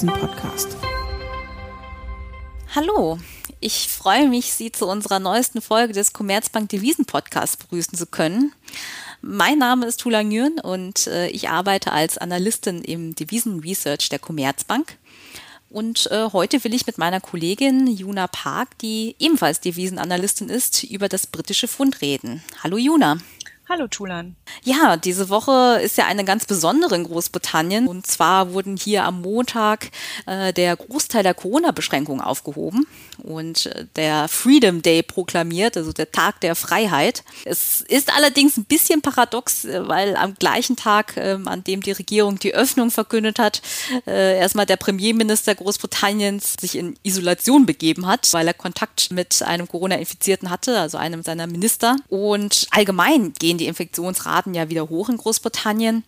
Devisen-Podcast. Hallo, ich freue mich, Sie zu unserer neuesten Folge des Commerzbank Devisen Podcasts begrüßen zu können. Mein Name ist Tula Nguyen und äh, ich arbeite als Analystin im Devisen Research der Commerzbank. Und äh, heute will ich mit meiner Kollegin Juna Park, die ebenfalls Devisenanalystin ist, über das britische Pfund reden. Hallo Juna. Hallo Tulan. Ja, diese Woche ist ja eine ganz besondere in Großbritannien. Und zwar wurden hier am Montag äh, der Großteil der Corona-Beschränkungen aufgehoben und äh, der Freedom Day proklamiert, also der Tag der Freiheit. Es ist allerdings ein bisschen paradox, äh, weil am gleichen Tag, äh, an dem die Regierung die Öffnung verkündet hat, äh, erstmal der Premierminister Großbritanniens sich in Isolation begeben hat, weil er Kontakt mit einem Corona-Infizierten hatte, also einem seiner Minister. Und allgemein gehen die Infektionsraten ja wieder hoch in Großbritannien.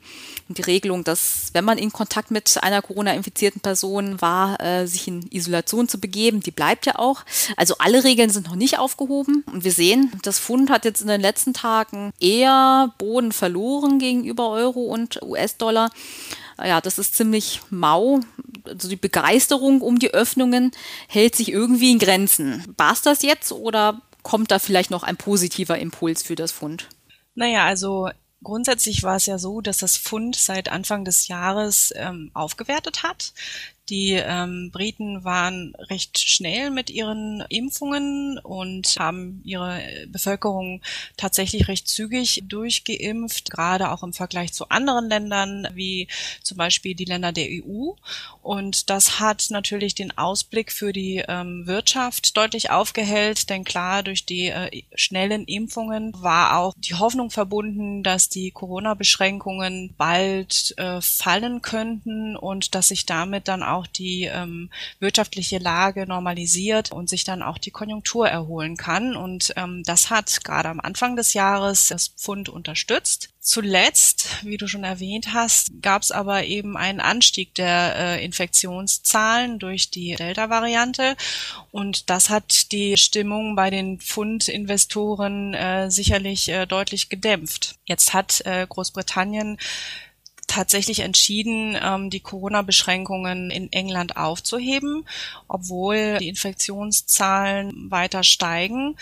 Und die Regelung, dass wenn man in Kontakt mit einer Corona-infizierten Person war, äh, sich in Isolation zu begeben, die bleibt ja auch. Also alle Regeln sind noch nicht aufgehoben. Und wir sehen, das Pfund hat jetzt in den letzten Tagen eher Boden verloren gegenüber Euro und US-Dollar. Ja, das ist ziemlich mau. Also die Begeisterung um die Öffnungen hält sich irgendwie in Grenzen. War es das jetzt oder kommt da vielleicht noch ein positiver Impuls für das Pfund? Naja, also grundsätzlich war es ja so, dass das Fund seit Anfang des Jahres ähm, aufgewertet hat. Die ähm, Briten waren recht schnell mit ihren Impfungen und haben ihre Bevölkerung tatsächlich recht zügig durchgeimpft, gerade auch im Vergleich zu anderen Ländern, wie zum Beispiel die Länder der EU. Und das hat natürlich den Ausblick für die ähm, Wirtschaft deutlich aufgehellt, denn klar, durch die äh, schnellen Impfungen war auch die Hoffnung verbunden, dass die Corona-Beschränkungen bald äh, fallen könnten und dass sich damit dann auch auch die ähm, wirtschaftliche Lage normalisiert und sich dann auch die Konjunktur erholen kann. Und ähm, das hat gerade am Anfang des Jahres das Pfund unterstützt. Zuletzt, wie du schon erwähnt hast, gab es aber eben einen Anstieg der äh, Infektionszahlen durch die Delta-Variante und das hat die Stimmung bei den Pfund-Investoren äh, sicherlich äh, deutlich gedämpft. Jetzt hat äh, Großbritannien tatsächlich entschieden, ähm, die Corona-Beschränkungen in England aufzuheben, obwohl die Infektionszahlen weiter steigen.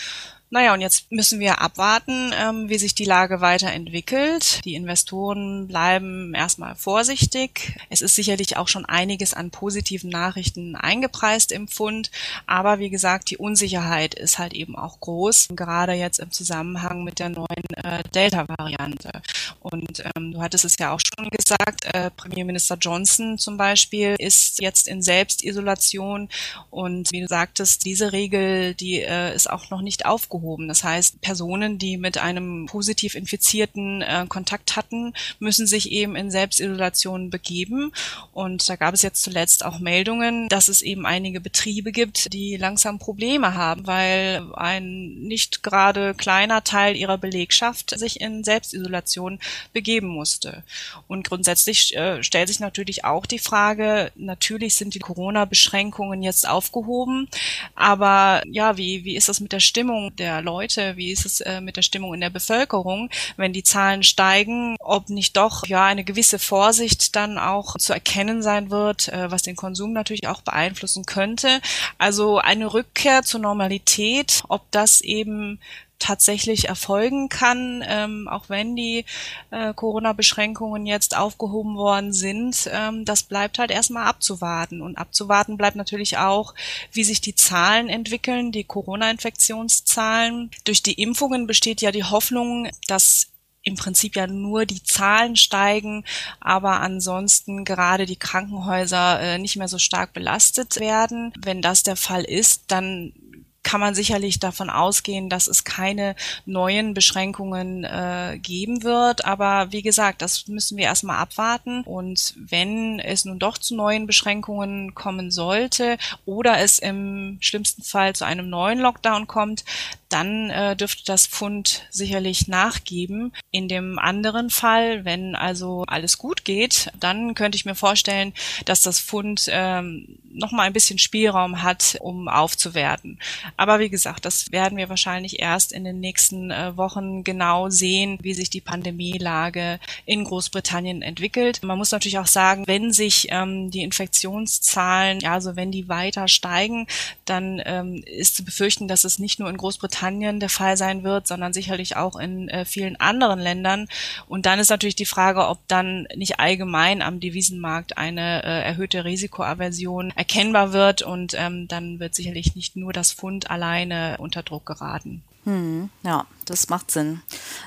Naja, und jetzt müssen wir abwarten, ähm, wie sich die Lage weiterentwickelt. Die Investoren bleiben erstmal vorsichtig. Es ist sicherlich auch schon einiges an positiven Nachrichten eingepreist im Pfund. Aber wie gesagt, die Unsicherheit ist halt eben auch groß, gerade jetzt im Zusammenhang mit der neuen äh, Delta-Variante. Und ähm, du hattest es ja auch schon gesagt, äh, Premierminister Johnson zum Beispiel ist jetzt in Selbstisolation. Und wie du sagtest, diese Regel, die äh, ist auch noch nicht aufgehoben aufgehoben. Das heißt, Personen, die mit einem positiv Infizierten äh, Kontakt hatten, müssen sich eben in Selbstisolation begeben. Und da gab es jetzt zuletzt auch Meldungen, dass es eben einige Betriebe gibt, die langsam Probleme haben, weil ein nicht gerade kleiner Teil ihrer Belegschaft sich in Selbstisolation begeben musste. Und grundsätzlich äh, stellt sich natürlich auch die Frage, natürlich sind die Corona-Beschränkungen jetzt aufgehoben, aber ja, wie, wie ist das mit der Stimmung der der Leute, wie ist es äh, mit der Stimmung in der Bevölkerung, wenn die Zahlen steigen, ob nicht doch ja eine gewisse Vorsicht dann auch zu erkennen sein wird, äh, was den Konsum natürlich auch beeinflussen könnte. Also eine Rückkehr zur Normalität, ob das eben tatsächlich erfolgen kann, ähm, auch wenn die äh, Corona-Beschränkungen jetzt aufgehoben worden sind. Ähm, das bleibt halt erstmal abzuwarten. Und abzuwarten bleibt natürlich auch, wie sich die Zahlen entwickeln, die Corona-Infektionszahlen. Durch die Impfungen besteht ja die Hoffnung, dass im Prinzip ja nur die Zahlen steigen, aber ansonsten gerade die Krankenhäuser äh, nicht mehr so stark belastet werden. Wenn das der Fall ist, dann kann man sicherlich davon ausgehen, dass es keine neuen Beschränkungen äh, geben wird. Aber wie gesagt, das müssen wir erstmal abwarten. Und wenn es nun doch zu neuen Beschränkungen kommen sollte oder es im schlimmsten Fall zu einem neuen Lockdown kommt, dann äh, dürfte das Pfund sicherlich nachgeben. In dem anderen Fall, wenn also alles gut geht, dann könnte ich mir vorstellen, dass das Pfund ähm, noch mal ein bisschen Spielraum hat, um aufzuwerten. Aber wie gesagt, das werden wir wahrscheinlich erst in den nächsten äh, Wochen genau sehen, wie sich die Pandemielage in Großbritannien entwickelt. Man muss natürlich auch sagen, wenn sich ähm, die Infektionszahlen, ja, also wenn die weiter steigen, dann ähm, ist zu befürchten, dass es nicht nur in Großbritannien der Fall sein wird, sondern sicherlich auch in äh, vielen anderen Ländern. Und dann ist natürlich die Frage, ob dann nicht allgemein am Devisenmarkt eine äh, erhöhte Risikoaversion erkennbar wird und ähm, dann wird sicherlich nicht nur das Fund alleine unter Druck geraten. Hm, ja, das macht Sinn.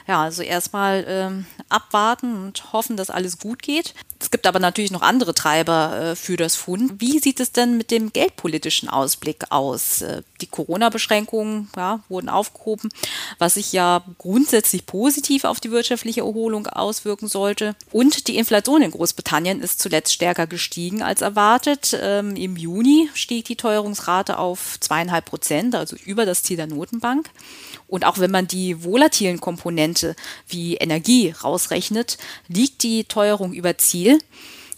Ja, also erstmal ähm, abwarten und hoffen, dass alles gut geht. Es gibt aber natürlich noch andere Treiber äh, für das Fund. Wie sieht es denn mit dem geldpolitischen Ausblick aus? Äh, die Corona-Beschränkungen ja, wurden aufgehoben, was sich ja grundsätzlich positiv auf die wirtschaftliche Erholung auswirken sollte. Und die Inflation in Großbritannien ist zuletzt stärker gestiegen als erwartet. Ähm, Im Juni stieg die Teuerungsrate auf zweieinhalb Prozent, also über das Ziel der Notenbank. Und auch wenn man die volatilen Komponente wie Energie rausrechnet, liegt die Teuerung über Ziel.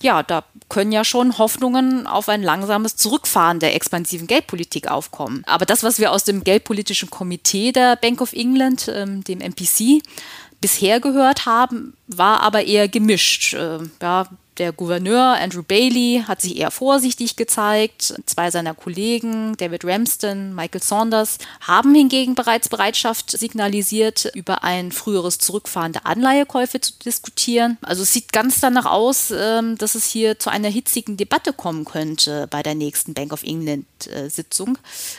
Ja, da können ja schon Hoffnungen auf ein langsames Zurückfahren der expansiven Geldpolitik aufkommen. Aber das, was wir aus dem Geldpolitischen Komitee der Bank of England, ähm, dem MPC, bisher gehört haben, war aber eher gemischt. Äh, ja, der Gouverneur Andrew Bailey hat sich eher vorsichtig gezeigt. Zwei seiner Kollegen, David Ramsden, Michael Saunders, haben hingegen bereits Bereitschaft signalisiert, über ein früheres Zurückfahren der Anleihekäufe zu diskutieren. Also es sieht ganz danach aus, ähm, dass es hier zu einer hitzigen Debatte kommen könnte bei der nächsten Bank of England äh,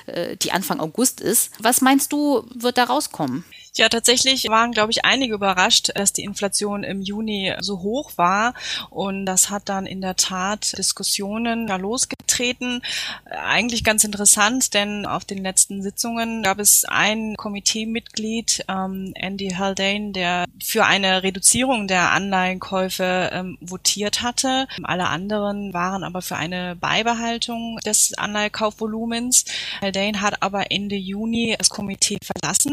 äh, die Anfang August ist. Was meinst du, wird da rauskommen? Ja, tatsächlich waren, glaube ich, einige überrascht, dass die Inflation im Juni so hoch war. Und das hat dann in der Tat Diskussionen da losgetreten. Eigentlich ganz interessant, denn auf den letzten Sitzungen gab es ein Komiteemitglied, ähm, Andy Haldane, der für eine Reduzierung der Anleihenkäufe ähm, votiert hatte. Alle anderen waren aber für eine Beibehaltung des Anleihekaufvolumens. Haldane hat aber Ende Juni das Komitee verlassen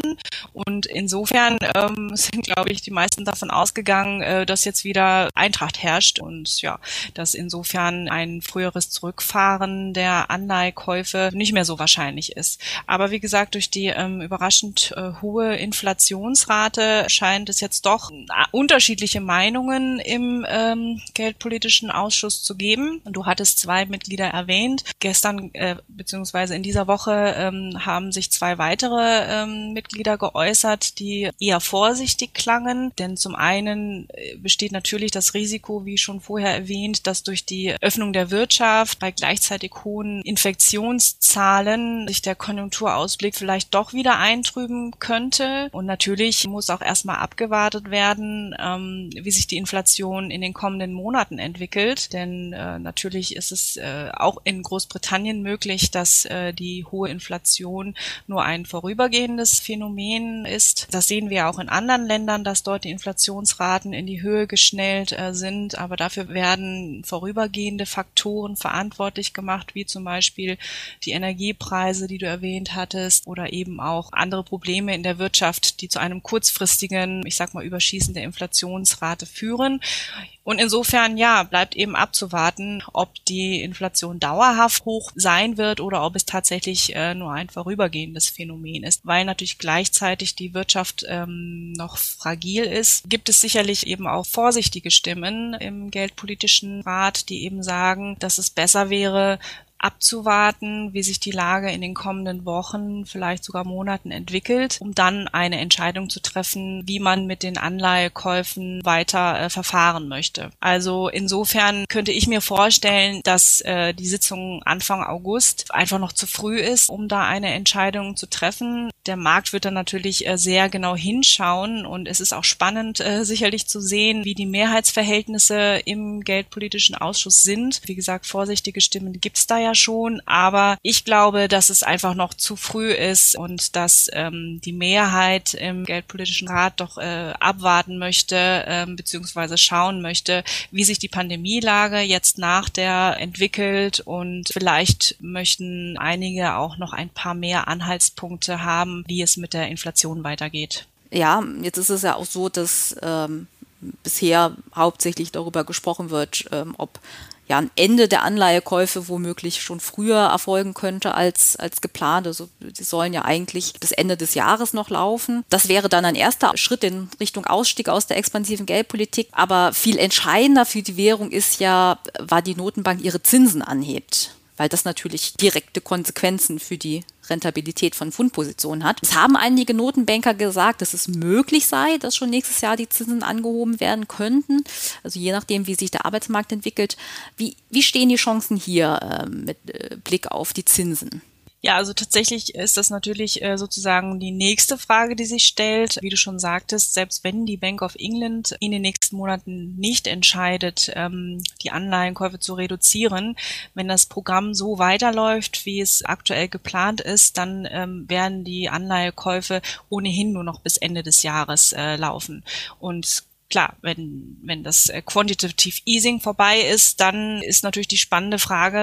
und insofern ähm, sind, glaube ich, die meisten davon ausgegangen, äh, dass jetzt wieder Eintracht herrscht und ja, dass insofern ein früheres Zurückfahren der Anleihkäufe nicht mehr so wahrscheinlich ist. Aber wie gesagt, durch die ähm, überraschend äh, hohe Inflationsrate scheint es jetzt doch äh, unterschiedliche Meinungen im ähm, Geldpolitischen Ausschuss zu geben. Du hattest zwei Mitglieder erwähnt. Gestern äh, beziehungsweise in dieser Woche ähm, haben sich zwei weitere ähm, Mitglieder geäußert, die eher vorsichtig klangen. Denn zum einen äh, besteht natürlich das Risiko, wie schon vorher erwähnt, dass durch die Öffnung der Wirtschaft bei gleichzeitig hohen Infektionszahlen sich der Konjunkturausblick vielleicht doch wieder eintrüben könnte. Und natürlich muss auch erstmal abgewartet werden, ähm, wie sich die Inflation in den kommenden Monaten entwickelt. Denn äh, natürlich ist es äh, auch in Großbritannien möglich, dass äh, die hohe Inflation nur ein vorübergehendes Phänomen ist ist. Das sehen wir auch in anderen Ländern, dass dort die Inflationsraten in die Höhe geschnellt äh, sind, aber dafür werden vorübergehende Faktoren verantwortlich gemacht, wie zum Beispiel die Energiepreise, die du erwähnt hattest, oder eben auch andere Probleme in der Wirtschaft, die zu einem kurzfristigen, ich sag mal, Überschießen der Inflationsrate führen. Und insofern, ja, bleibt eben abzuwarten, ob die Inflation dauerhaft hoch sein wird oder ob es tatsächlich äh, nur ein vorübergehendes Phänomen ist. Weil natürlich gleichzeitig die Wirtschaft ähm, noch fragil ist, gibt es sicherlich eben auch vorsichtige Stimmen im Geldpolitischen Rat, die eben sagen, dass es besser wäre, abzuwarten, wie sich die Lage in den kommenden Wochen, vielleicht sogar Monaten entwickelt, um dann eine Entscheidung zu treffen, wie man mit den Anleihekäufen weiter äh, verfahren möchte. Also insofern könnte ich mir vorstellen, dass äh, die Sitzung Anfang August einfach noch zu früh ist, um da eine Entscheidung zu treffen. Der Markt wird dann natürlich äh, sehr genau hinschauen und es ist auch spannend äh, sicherlich zu sehen, wie die Mehrheitsverhältnisse im Geldpolitischen Ausschuss sind. Wie gesagt, vorsichtige Stimmen gibt es da ja Schon, aber ich glaube, dass es einfach noch zu früh ist und dass ähm, die Mehrheit im Geldpolitischen Rat doch äh, abwarten möchte, äh, beziehungsweise schauen möchte, wie sich die Pandemielage jetzt nach der entwickelt und vielleicht möchten einige auch noch ein paar mehr Anhaltspunkte haben, wie es mit der Inflation weitergeht. Ja, jetzt ist es ja auch so, dass ähm, bisher hauptsächlich darüber gesprochen wird, ähm, ob ja ein Ende der Anleihekäufe womöglich schon früher erfolgen könnte als, als geplant. Also die sollen ja eigentlich bis Ende des Jahres noch laufen. Das wäre dann ein erster Schritt in Richtung Ausstieg aus der expansiven Geldpolitik. Aber viel entscheidender für die Währung ist ja, war die Notenbank ihre Zinsen anhebt weil das natürlich direkte Konsequenzen für die Rentabilität von Fundpositionen hat. Es haben einige Notenbanker gesagt, dass es möglich sei, dass schon nächstes Jahr die Zinsen angehoben werden könnten. Also je nachdem, wie sich der Arbeitsmarkt entwickelt. Wie, wie stehen die Chancen hier äh, mit äh, Blick auf die Zinsen? Ja, also tatsächlich ist das natürlich äh, sozusagen die nächste Frage, die sich stellt. Wie du schon sagtest, selbst wenn die Bank of England in den nächsten Monaten nicht entscheidet, ähm, die Anleihenkäufe zu reduzieren, wenn das Programm so weiterläuft, wie es aktuell geplant ist, dann ähm, werden die Anleihekäufe ohnehin nur noch bis Ende des Jahres äh, laufen. Und klar, wenn, wenn das äh, Quantitative Easing vorbei ist, dann ist natürlich die spannende Frage,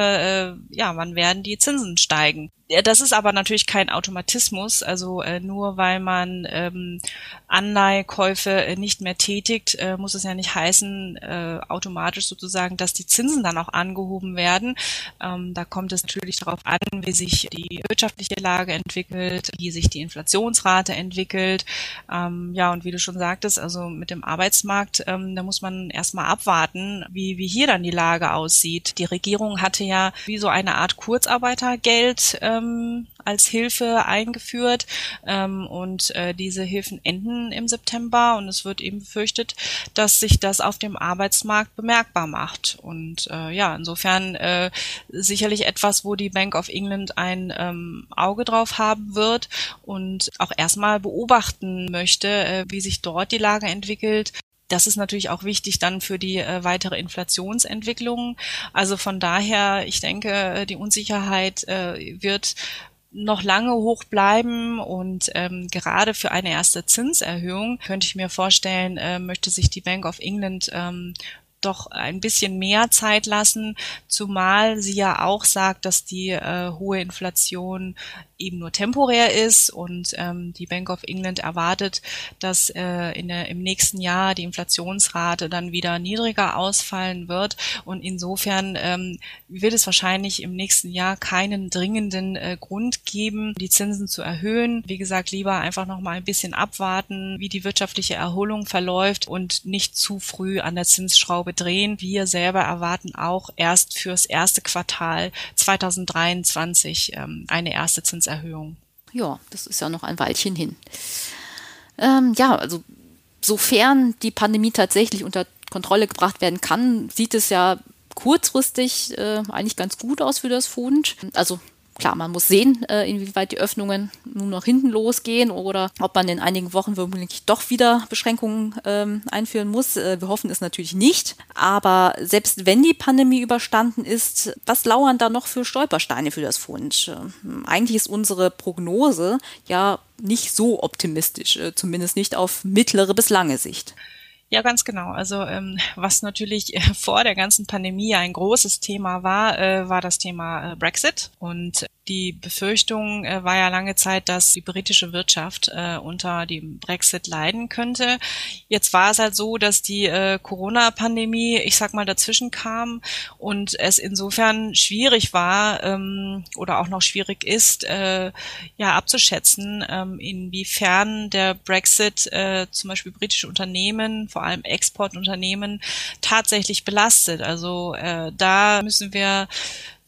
äh, ja, wann werden die Zinsen steigen? Das ist aber natürlich kein Automatismus. Also äh, nur weil man ähm, Anleihekäufe äh, nicht mehr tätigt, äh, muss es ja nicht heißen, äh, automatisch sozusagen, dass die Zinsen dann auch angehoben werden. Ähm, da kommt es natürlich darauf an, wie sich die wirtschaftliche Lage entwickelt, wie sich die Inflationsrate entwickelt. Ähm, ja, und wie du schon sagtest, also mit dem Arbeitsmarkt, ähm, da muss man erstmal abwarten, wie, wie hier dann die Lage aussieht. Die Regierung hatte ja wie so eine Art Kurzarbeitergeld ähm, als Hilfe eingeführt. Ähm, und äh, diese Hilfen enden im September und es wird eben befürchtet, dass sich das auf dem Arbeitsmarkt bemerkbar macht. Und äh, ja insofern äh, sicherlich etwas, wo die Bank of England ein ähm, Auge drauf haben wird und auch erstmal beobachten möchte, äh, wie sich dort die Lage entwickelt das ist natürlich auch wichtig dann für die äh, weitere Inflationsentwicklung. Also von daher, ich denke, äh, die Unsicherheit äh, wird noch lange hoch bleiben und ähm, gerade für eine erste Zinserhöhung könnte ich mir vorstellen, äh, möchte sich die Bank of England ähm, doch ein bisschen mehr Zeit lassen, zumal sie ja auch sagt, dass die äh, hohe Inflation eben nur temporär ist und ähm, die Bank of England erwartet, dass äh, in der, im nächsten Jahr die Inflationsrate dann wieder niedriger ausfallen wird und insofern ähm, wird es wahrscheinlich im nächsten Jahr keinen dringenden äh, Grund geben, die Zinsen zu erhöhen. Wie gesagt, lieber einfach noch mal ein bisschen abwarten, wie die wirtschaftliche Erholung verläuft und nicht zu früh an der Zinsschraube drehen. Wir selber erwarten auch erst fürs erste Quartal 2023 ähm, eine erste Zinserhöhung. Ja, das ist ja noch ein Weilchen hin. Ähm, ja, also sofern die Pandemie tatsächlich unter Kontrolle gebracht werden kann, sieht es ja kurzfristig äh, eigentlich ganz gut aus für das Fund. Also Klar, man muss sehen, äh, inwieweit die Öffnungen nun noch hinten losgehen oder ob man in einigen Wochen womöglich doch wieder Beschränkungen ähm, einführen muss. Äh, wir hoffen es natürlich nicht. Aber selbst wenn die Pandemie überstanden ist, was lauern da noch für Stolpersteine für das Fund? Ähm, eigentlich ist unsere Prognose ja nicht so optimistisch, äh, zumindest nicht auf mittlere bis lange Sicht. Ja, ganz genau. Also ähm, was natürlich äh, vor der ganzen Pandemie ein großes Thema war, äh, war das Thema äh, Brexit. Und die Befürchtung äh, war ja lange Zeit, dass die britische Wirtschaft äh, unter dem Brexit leiden könnte. Jetzt war es halt so, dass die äh, Corona-Pandemie, ich sag mal, dazwischen kam und es insofern schwierig war ähm, oder auch noch schwierig ist, äh, ja abzuschätzen, ähm, inwiefern der Brexit äh, zum Beispiel britische Unternehmen, vor allem Exportunternehmen, tatsächlich belastet. Also äh, da müssen wir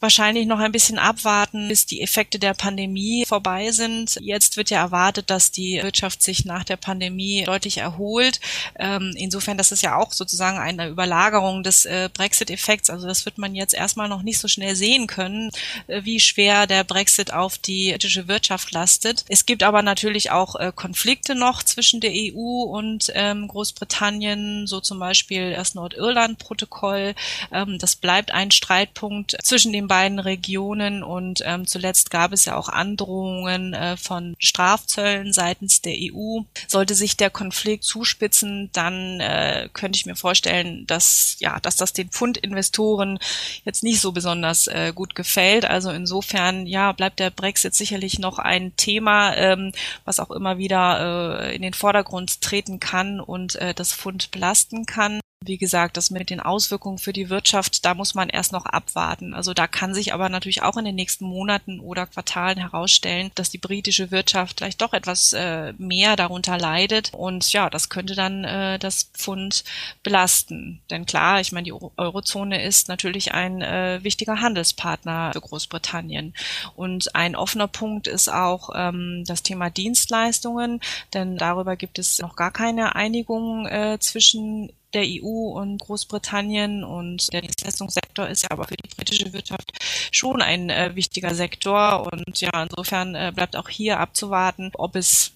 wahrscheinlich noch ein bisschen abwarten, bis die Effekte der Pandemie vorbei sind. Jetzt wird ja erwartet, dass die Wirtschaft sich nach der Pandemie deutlich erholt. Ähm, insofern, das ist ja auch sozusagen eine Überlagerung des äh, Brexit-Effekts. Also das wird man jetzt erstmal noch nicht so schnell sehen können, äh, wie schwer der Brexit auf die britische Wirtschaft lastet. Es gibt aber natürlich auch äh, Konflikte noch zwischen der EU und ähm, Großbritannien, so zum Beispiel das Nordirland-Protokoll. Ähm, das bleibt ein Streitpunkt zwischen den beiden Regionen und ähm, zuletzt gab es ja auch Androhungen äh, von Strafzöllen seitens der EU. Sollte sich der Konflikt zuspitzen, dann äh, könnte ich mir vorstellen, dass ja, dass das den Pfundinvestoren jetzt nicht so besonders äh, gut gefällt. Also insofern ja bleibt der Brexit sicherlich noch ein Thema, ähm, was auch immer wieder äh, in den Vordergrund treten kann und äh, das Pfund belasten kann. Wie gesagt, das mit den Auswirkungen für die Wirtschaft, da muss man erst noch abwarten. Also da kann sich aber natürlich auch in den nächsten Monaten oder Quartalen herausstellen, dass die britische Wirtschaft vielleicht doch etwas äh, mehr darunter leidet. Und ja, das könnte dann äh, das Pfund belasten. Denn klar, ich meine, die Eurozone ist natürlich ein äh, wichtiger Handelspartner für Großbritannien. Und ein offener Punkt ist auch ähm, das Thema Dienstleistungen, denn darüber gibt es noch gar keine Einigung äh, zwischen der EU und Großbritannien und der Dienstleistungssektor ist ja aber für die britische Wirtschaft schon ein äh, wichtiger Sektor und ja, insofern äh, bleibt auch hier abzuwarten, ob es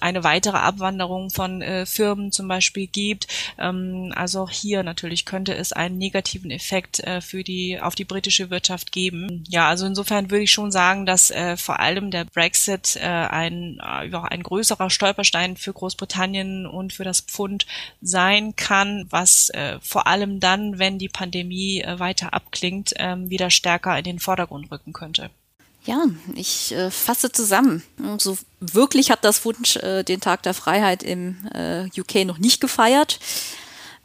eine weitere Abwanderung von äh, Firmen zum Beispiel gibt. Ähm, also auch hier natürlich könnte es einen negativen Effekt äh, für die auf die britische Wirtschaft geben. Ja, also insofern würde ich schon sagen, dass äh, vor allem der Brexit äh, ein, äh, ein größerer Stolperstein für Großbritannien und für das Pfund sein kann, was äh, vor allem dann, wenn die Pandemie äh, weiter abklingt, äh, wieder stärker in den Vordergrund rücken könnte. Ja, ich äh, fasse zusammen. So wirklich hat das Wunsch äh, den Tag der Freiheit im äh, UK noch nicht gefeiert.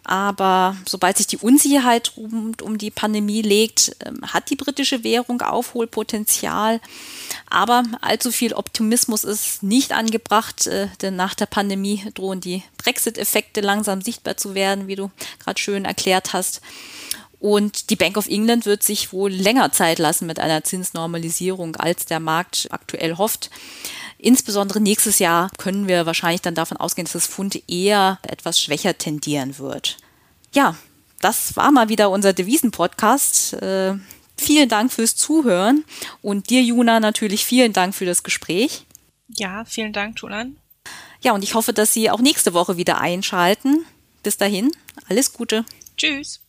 Aber sobald sich die Unsicherheit rund um die Pandemie legt, ähm, hat die britische Währung Aufholpotenzial. Aber allzu viel Optimismus ist nicht angebracht, äh, denn nach der Pandemie drohen die Brexit-Effekte langsam sichtbar zu werden, wie du gerade schön erklärt hast. Und die Bank of England wird sich wohl länger Zeit lassen mit einer Zinsnormalisierung, als der Markt aktuell hofft. Insbesondere nächstes Jahr können wir wahrscheinlich dann davon ausgehen, dass das Pfund eher etwas schwächer tendieren wird. Ja, das war mal wieder unser Devisen-Podcast. Äh, vielen Dank fürs Zuhören und dir, Juna, natürlich vielen Dank für das Gespräch. Ja, vielen Dank, Tulan. Ja, und ich hoffe, dass Sie auch nächste Woche wieder einschalten. Bis dahin, alles Gute. Tschüss.